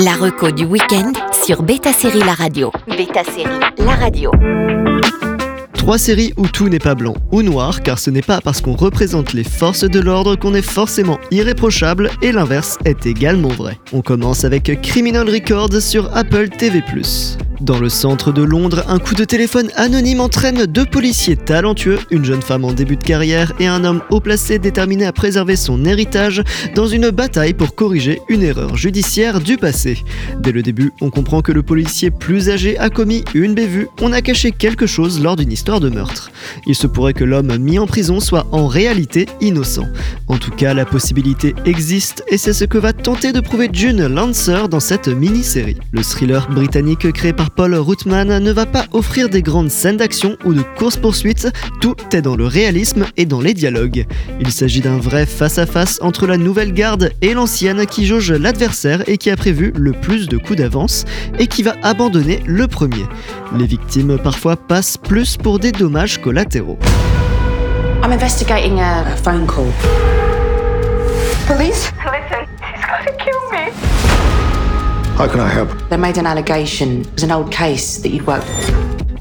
La reco du week-end sur Beta Série La Radio. Beta Série La Radio. Trois séries où tout n'est pas blanc ou noir, car ce n'est pas parce qu'on représente les forces de l'ordre qu'on est forcément irréprochable, et l'inverse est également vrai. On commence avec Criminal Records sur Apple TV+. Dans le centre de Londres, un coup de téléphone anonyme entraîne deux policiers talentueux, une jeune femme en début de carrière et un homme haut placé déterminé à préserver son héritage dans une bataille pour corriger une erreur judiciaire du passé. Dès le début, on comprend que le policier plus âgé a commis une bévue, on a caché quelque chose lors d'une histoire de meurtre. Il se pourrait que l'homme mis en prison soit en réalité innocent. En tout cas, la possibilité existe et c'est ce que va tenter de prouver June Lancer dans cette mini-série. Le thriller britannique créé par Paul Rootman ne va pas offrir des grandes scènes d'action ou de course-poursuite, tout est dans le réalisme et dans les dialogues. Il s'agit d'un vrai face-à-face entre la nouvelle garde et l'ancienne qui jauge l'adversaire et qui a prévu le plus de coups d'avance et qui va abandonner le premier. Les victimes parfois passent plus pour des dommages collatéraux. I'm investigating a phone call. Police? How can I help? They made an allegation. It was an old case that you'd worked.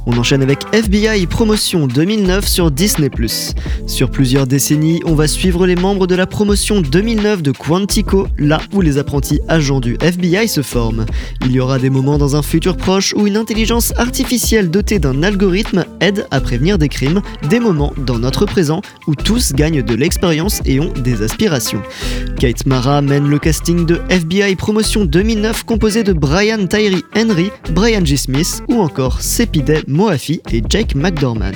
On enchaîne avec FBI Promotion 2009 sur Disney ⁇ Sur plusieurs décennies, on va suivre les membres de la promotion 2009 de Quantico, là où les apprentis agents du FBI se forment. Il y aura des moments dans un futur proche où une intelligence artificielle dotée d'un algorithme aide à prévenir des crimes, des moments dans notre présent où tous gagnent de l'expérience et ont des aspirations. Kate Mara mène le casting de FBI Promotion 2009 composé de Brian Tyree Henry, Brian G. Smith ou encore Sepideh Moafi et Jake McDorman.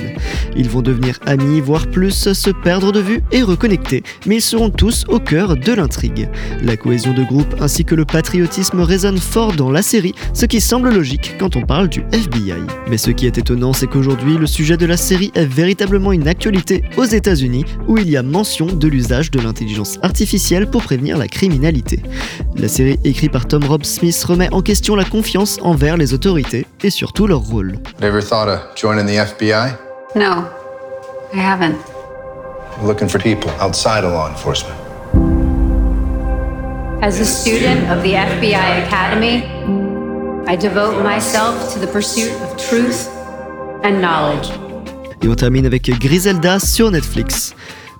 Ils vont devenir amis, voire plus, se perdre de vue et reconnecter, mais ils seront tous au cœur de l'intrigue. La cohésion de groupe ainsi que le patriotisme résonnent fort dans la série, ce qui semble logique quand on parle du FBI. Mais ce qui est étonnant, c'est qu'aujourd'hui, le sujet de la série est véritablement une actualité aux États-Unis, où il y a mention de l'usage de l'intelligence artificielle pour prévenir la criminalité. La série écrite par Tom Rob Smith remet en question la confiance envers les autorités et surtout leur rôle. thought of joining the FBI? No, I haven't. looking for people outside of law enforcement. As a student of the FBI Academy, I devote myself to the pursuit of truth and knowledge. Et on termine avec Griselda sur Netflix.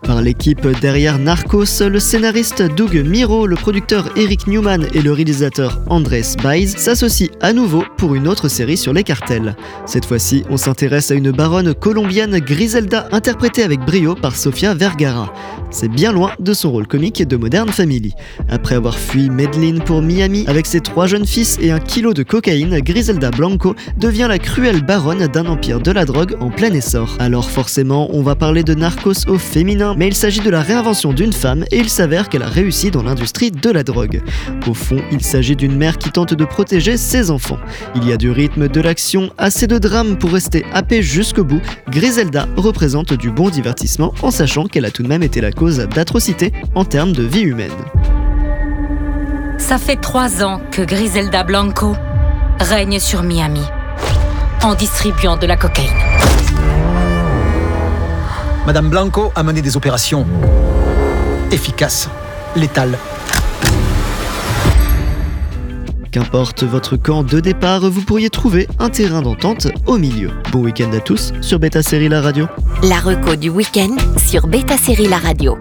Par l'équipe derrière Narcos, le scénariste Doug Miro, le producteur Eric Newman et le réalisateur Andres Baez s'associent à nouveau pour une autre série sur les cartels. Cette fois-ci, on s'intéresse à une baronne colombienne Griselda interprétée avec brio par Sofia Vergara. C'est bien loin de son rôle comique de Modern Family. Après avoir fui Medellin pour Miami avec ses trois jeunes fils et un kilo de cocaïne, Griselda Blanco devient la cruelle baronne d'un empire de la drogue en plein essor. Alors forcément, on va parler de Narcos au féminin mais il s'agit de la réinvention d'une femme et il s'avère qu'elle a réussi dans l'industrie de la drogue. Au fond, il s'agit d'une mère qui tente de protéger ses enfants. Il y a du rythme, de l'action, assez de drame pour rester happé jusqu'au bout. Griselda représente du bon divertissement en sachant qu'elle a tout de même été la cause d'atrocités en termes de vie humaine. Ça fait trois ans que Griselda Blanco règne sur Miami en distribuant de la cocaïne. Madame Blanco a mené des opérations efficaces, létales. Qu'importe votre camp de départ, vous pourriez trouver un terrain d'entente au milieu. Bon week-end à tous sur Beta Série La Radio. La reco du week-end sur Beta Série La Radio.